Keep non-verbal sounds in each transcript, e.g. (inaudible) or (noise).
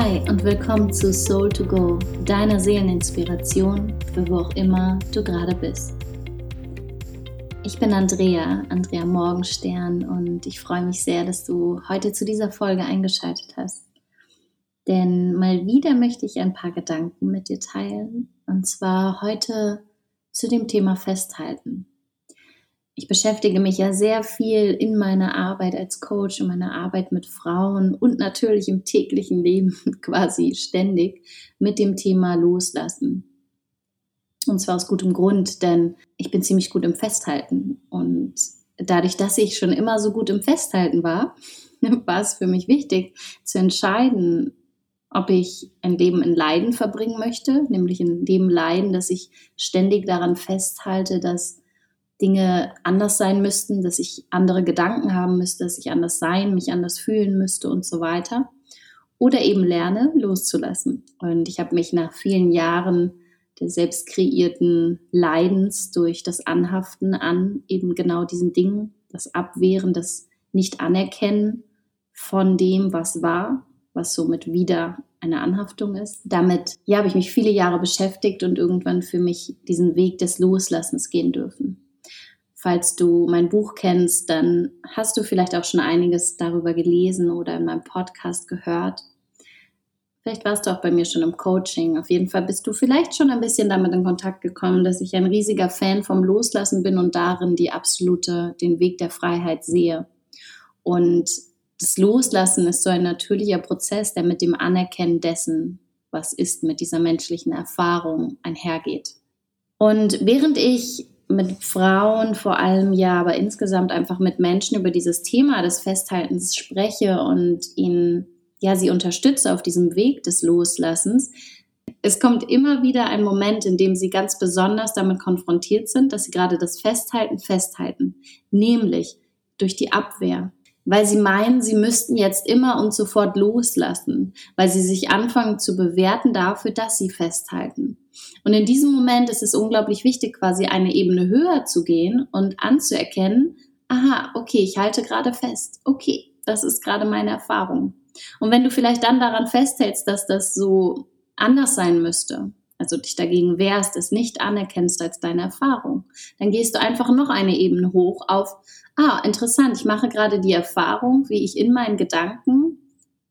Hi und willkommen zu Soul to Go, deiner Seeleninspiration für wo auch immer du gerade bist. Ich bin Andrea, Andrea Morgenstern und ich freue mich sehr, dass du heute zu dieser Folge eingeschaltet hast. Denn mal wieder möchte ich ein paar Gedanken mit dir teilen und zwar heute zu dem Thema Festhalten ich beschäftige mich ja sehr viel in meiner Arbeit als Coach, in meiner Arbeit mit Frauen und natürlich im täglichen Leben (laughs) quasi ständig mit dem Thema Loslassen. Und zwar aus gutem Grund, denn ich bin ziemlich gut im Festhalten. Und dadurch, dass ich schon immer so gut im Festhalten war, (laughs) war es für mich wichtig zu entscheiden, ob ich ein Leben in Leiden verbringen möchte, nämlich in dem Leiden, dass ich ständig daran festhalte, dass Dinge anders sein müssten, dass ich andere Gedanken haben müsste, dass ich anders sein, mich anders fühlen müsste und so weiter. Oder eben lerne, loszulassen. Und ich habe mich nach vielen Jahren der selbst kreierten Leidens durch das Anhaften an eben genau diesen Dingen, das Abwehren, das Nicht-Anerkennen von dem, was war, was somit wieder eine Anhaftung ist. Damit ja, habe ich mich viele Jahre beschäftigt und irgendwann für mich diesen Weg des Loslassens gehen dürfen. Falls du mein Buch kennst, dann hast du vielleicht auch schon einiges darüber gelesen oder in meinem Podcast gehört. Vielleicht warst du auch bei mir schon im Coaching. Auf jeden Fall bist du vielleicht schon ein bisschen damit in Kontakt gekommen, dass ich ein riesiger Fan vom Loslassen bin und darin die absolute, den Weg der Freiheit sehe. Und das Loslassen ist so ein natürlicher Prozess, der mit dem Anerkennen dessen, was ist, mit dieser menschlichen Erfahrung einhergeht. Und während ich mit Frauen vor allem ja, aber insgesamt einfach mit Menschen über dieses Thema des Festhaltens spreche und ihnen, ja, sie unterstütze auf diesem Weg des Loslassens. Es kommt immer wieder ein Moment, in dem sie ganz besonders damit konfrontiert sind, dass sie gerade das Festhalten festhalten, nämlich durch die Abwehr, weil sie meinen, sie müssten jetzt immer und sofort loslassen, weil sie sich anfangen zu bewerten dafür, dass sie festhalten. Und in diesem Moment ist es unglaublich wichtig, quasi eine Ebene höher zu gehen und anzuerkennen, aha, okay, ich halte gerade fest. Okay, das ist gerade meine Erfahrung. Und wenn du vielleicht dann daran festhältst, dass das so anders sein müsste, also dich dagegen wehrst, es nicht anerkennst als deine Erfahrung, dann gehst du einfach noch eine Ebene hoch auf, ah, interessant, ich mache gerade die Erfahrung, wie ich in meinen Gedanken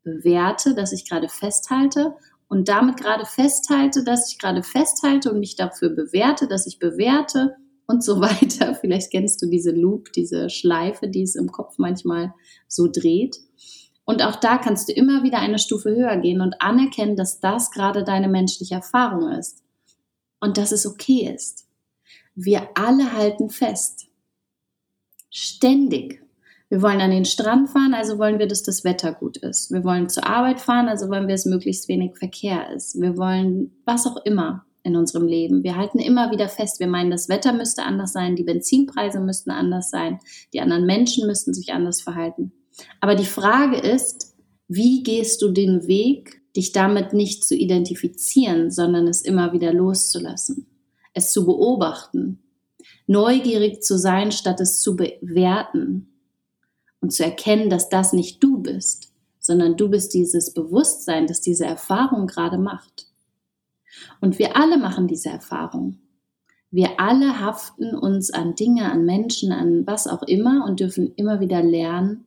bewerte, dass ich gerade festhalte und damit gerade festhalte, dass ich gerade festhalte und mich dafür bewerte, dass ich bewerte und so (laughs) weiter. Vielleicht kennst du diese Loop, diese Schleife, die es im Kopf manchmal so dreht. Und auch da kannst du immer wieder eine Stufe höher gehen und anerkennen, dass das gerade deine menschliche Erfahrung ist und dass es okay ist. Wir alle halten fest. Ständig. Wir wollen an den Strand fahren, also wollen wir, dass das Wetter gut ist. Wir wollen zur Arbeit fahren, also wollen wir, dass möglichst wenig Verkehr ist. Wir wollen was auch immer in unserem Leben. Wir halten immer wieder fest, wir meinen, das Wetter müsste anders sein, die Benzinpreise müssten anders sein, die anderen Menschen müssten sich anders verhalten. Aber die Frage ist, wie gehst du den Weg, dich damit nicht zu identifizieren, sondern es immer wieder loszulassen, es zu beobachten, neugierig zu sein, statt es zu bewerten und zu erkennen, dass das nicht du bist, sondern du bist dieses Bewusstsein, das diese Erfahrung gerade macht. Und wir alle machen diese Erfahrung. Wir alle haften uns an Dinge, an Menschen, an was auch immer und dürfen immer wieder lernen,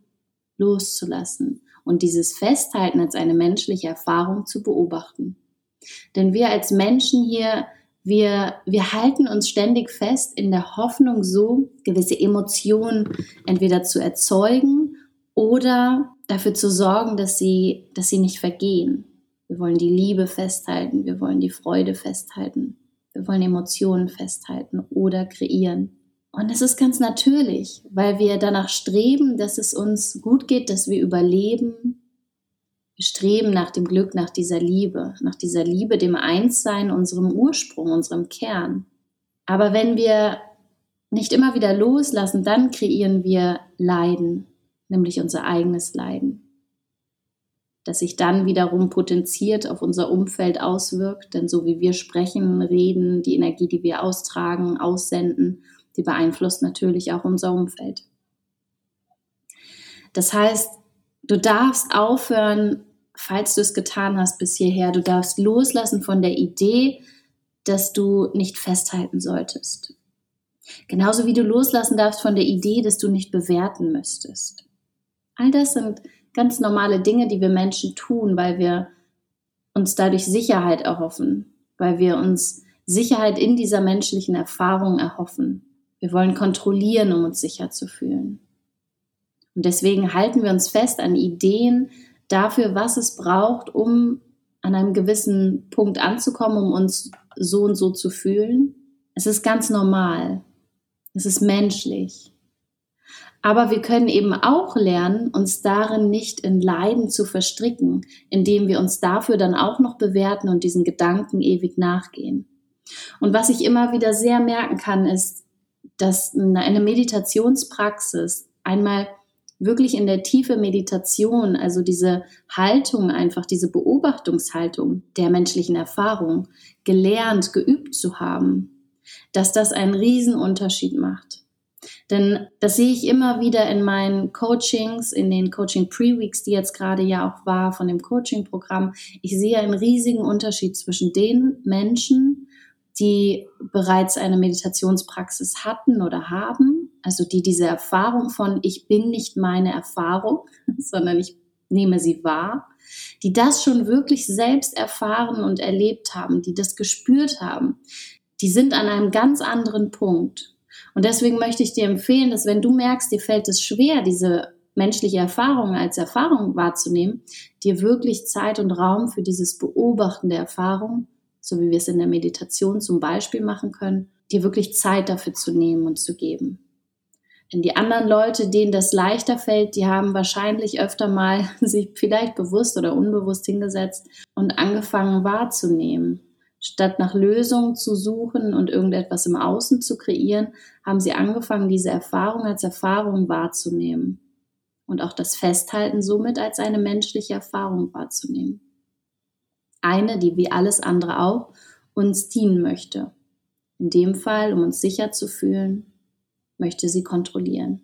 loszulassen und dieses Festhalten als eine menschliche Erfahrung zu beobachten. Denn wir als Menschen hier, wir, wir halten uns ständig fest in der Hoffnung, so gewisse Emotionen entweder zu erzeugen oder dafür zu sorgen, dass sie, dass sie nicht vergehen. Wir wollen die Liebe festhalten, wir wollen die Freude festhalten, wir wollen Emotionen festhalten oder kreieren. Und das ist ganz natürlich, weil wir danach streben, dass es uns gut geht, dass wir überleben. Streben nach dem Glück, nach dieser Liebe, nach dieser Liebe, dem Einssein, unserem Ursprung, unserem Kern. Aber wenn wir nicht immer wieder loslassen, dann kreieren wir Leiden, nämlich unser eigenes Leiden, das sich dann wiederum potenziert auf unser Umfeld auswirkt. Denn so wie wir sprechen, reden, die Energie, die wir austragen, aussenden, die beeinflusst natürlich auch unser Umfeld. Das heißt, du darfst aufhören, falls du es getan hast bis hierher, du darfst loslassen von der Idee, dass du nicht festhalten solltest. Genauso wie du loslassen darfst von der Idee, dass du nicht bewerten müsstest. All das sind ganz normale Dinge, die wir Menschen tun, weil wir uns dadurch Sicherheit erhoffen, weil wir uns Sicherheit in dieser menschlichen Erfahrung erhoffen. Wir wollen kontrollieren, um uns sicher zu fühlen. Und deswegen halten wir uns fest an Ideen dafür, was es braucht, um an einem gewissen Punkt anzukommen, um uns so und so zu fühlen. Es ist ganz normal. Es ist menschlich. Aber wir können eben auch lernen, uns darin nicht in Leiden zu verstricken, indem wir uns dafür dann auch noch bewerten und diesen Gedanken ewig nachgehen. Und was ich immer wieder sehr merken kann, ist, dass eine Meditationspraxis einmal wirklich in der tiefe Meditation, also diese Haltung einfach, diese Beobachtungshaltung der menschlichen Erfahrung gelernt, geübt zu haben, dass das einen Riesenunterschied macht. Denn das sehe ich immer wieder in meinen Coachings, in den Coaching Pre-Weeks, die jetzt gerade ja auch war von dem Coaching-Programm. Ich sehe einen riesigen Unterschied zwischen den Menschen, die bereits eine Meditationspraxis hatten oder haben, also die diese Erfahrung von ich bin nicht meine Erfahrung, (laughs) sondern ich nehme sie wahr, die das schon wirklich selbst erfahren und erlebt haben, die das gespürt haben, die sind an einem ganz anderen Punkt. Und deswegen möchte ich dir empfehlen, dass wenn du merkst, dir fällt es schwer, diese menschliche Erfahrung als Erfahrung wahrzunehmen, dir wirklich Zeit und Raum für dieses Beobachten der Erfahrung, so wie wir es in der Meditation zum Beispiel machen können, dir wirklich Zeit dafür zu nehmen und zu geben. Denn die anderen Leute, denen das leichter fällt, die haben wahrscheinlich öfter mal (laughs) sich vielleicht bewusst oder unbewusst hingesetzt und angefangen wahrzunehmen. Statt nach Lösungen zu suchen und irgendetwas im Außen zu kreieren, haben sie angefangen, diese Erfahrung als Erfahrung wahrzunehmen und auch das Festhalten somit als eine menschliche Erfahrung wahrzunehmen. Eine, die wie alles andere auch uns dienen möchte. In dem Fall, um uns sicher zu fühlen, möchte sie kontrollieren.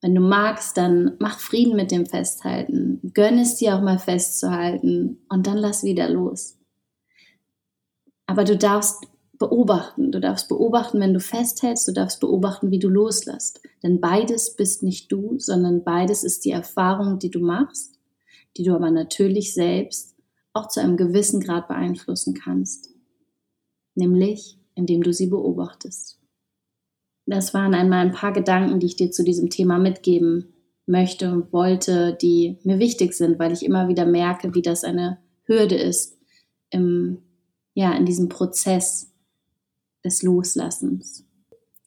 Wenn du magst, dann mach Frieden mit dem Festhalten. Gönn es dir auch mal festzuhalten und dann lass wieder los. Aber du darfst beobachten. Du darfst beobachten, wenn du festhältst. Du darfst beobachten, wie du loslässt. Denn beides bist nicht du, sondern beides ist die Erfahrung, die du machst, die du aber natürlich selbst auch zu einem gewissen Grad beeinflussen kannst. Nämlich, indem du sie beobachtest. Das waren einmal ein paar Gedanken, die ich dir zu diesem Thema mitgeben möchte und wollte, die mir wichtig sind, weil ich immer wieder merke, wie das eine Hürde ist im ja, in diesem Prozess des Loslassens.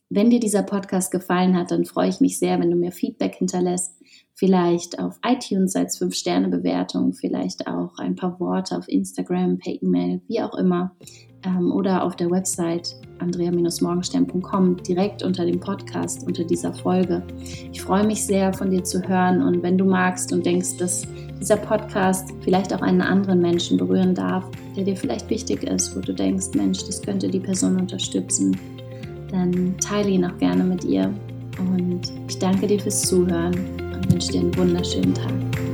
Wenn dir dieser Podcast gefallen hat, dann freue ich mich sehr, wenn du mir Feedback hinterlässt. Vielleicht auf iTunes als 5-Sterne-Bewertung, vielleicht auch ein paar Worte auf Instagram, per E-Mail, wie auch immer. Ähm, oder auf der Website andrea-morgenstern.com direkt unter dem Podcast, unter dieser Folge. Ich freue mich sehr, von dir zu hören und wenn du magst und denkst, dass dieser Podcast vielleicht auch einen anderen Menschen berühren darf, der dir vielleicht wichtig ist, wo du denkst, Mensch, das könnte die Person unterstützen, dann teile ihn auch gerne mit ihr. Und ich danke dir fürs Zuhören und wünsche dir einen wunderschönen Tag.